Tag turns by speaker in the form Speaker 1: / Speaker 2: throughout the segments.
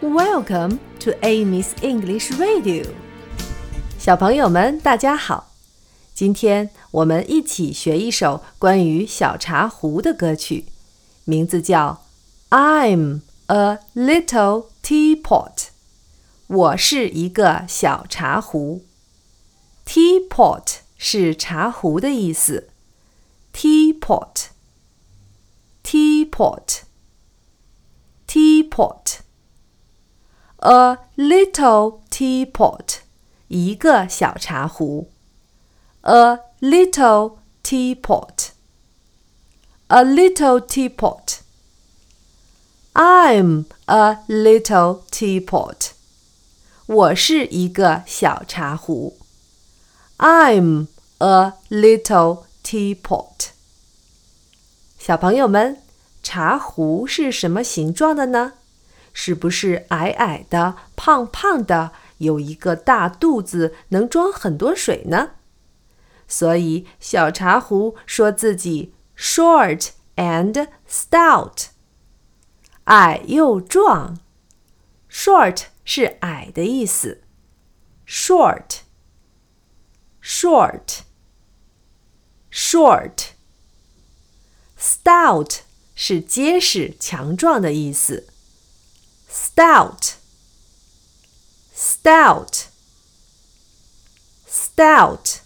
Speaker 1: Welcome to Amy's English Radio。小朋友们，大家好！今天我们一起学一首关于小茶壶的歌曲，名字叫《I'm a Little Teapot》。我是一个小茶壶。Teapot 是茶壶的意思。Teapot，teapot，teapot。 A little teapot，一个小茶壶。A little teapot，a little teapot。I'm a little teapot，我是一个小茶壶。I'm a little teapot。小朋友们，茶壶是什么形状的呢？ 是不是矮矮的、胖胖的，有一个大肚子，能装很多水呢？所以小茶壶说自己 short and stout，矮又壮。short 是矮的意思，short，short，short。stout 是结实、强壮的意思。stout, stout, stout,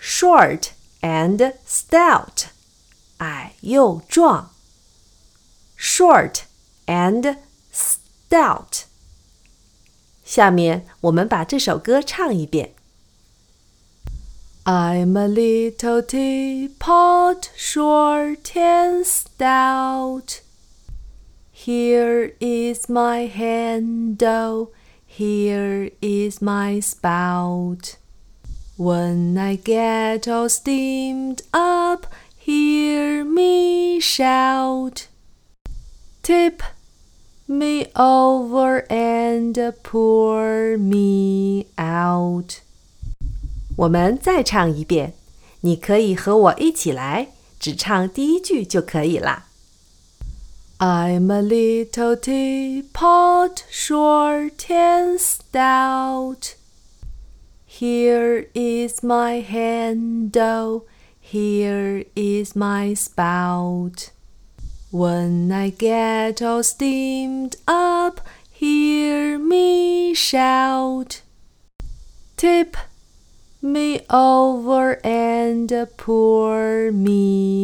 Speaker 1: short and stout, 矮又壮。short and stout。下面我们把这首歌唱一遍。I'm a little teapot, short and stout. Here is my handle, here is my spout. When I get all steamed up, hear me shout. Tip me over and pour me out. 我们再唱一遍，你可以和我一起来，只唱第一句就可以啦。 I'm a little teapot, short and stout. Here is my handle, here is my spout. When I get all steamed up, hear me shout. Tip me over and pour me.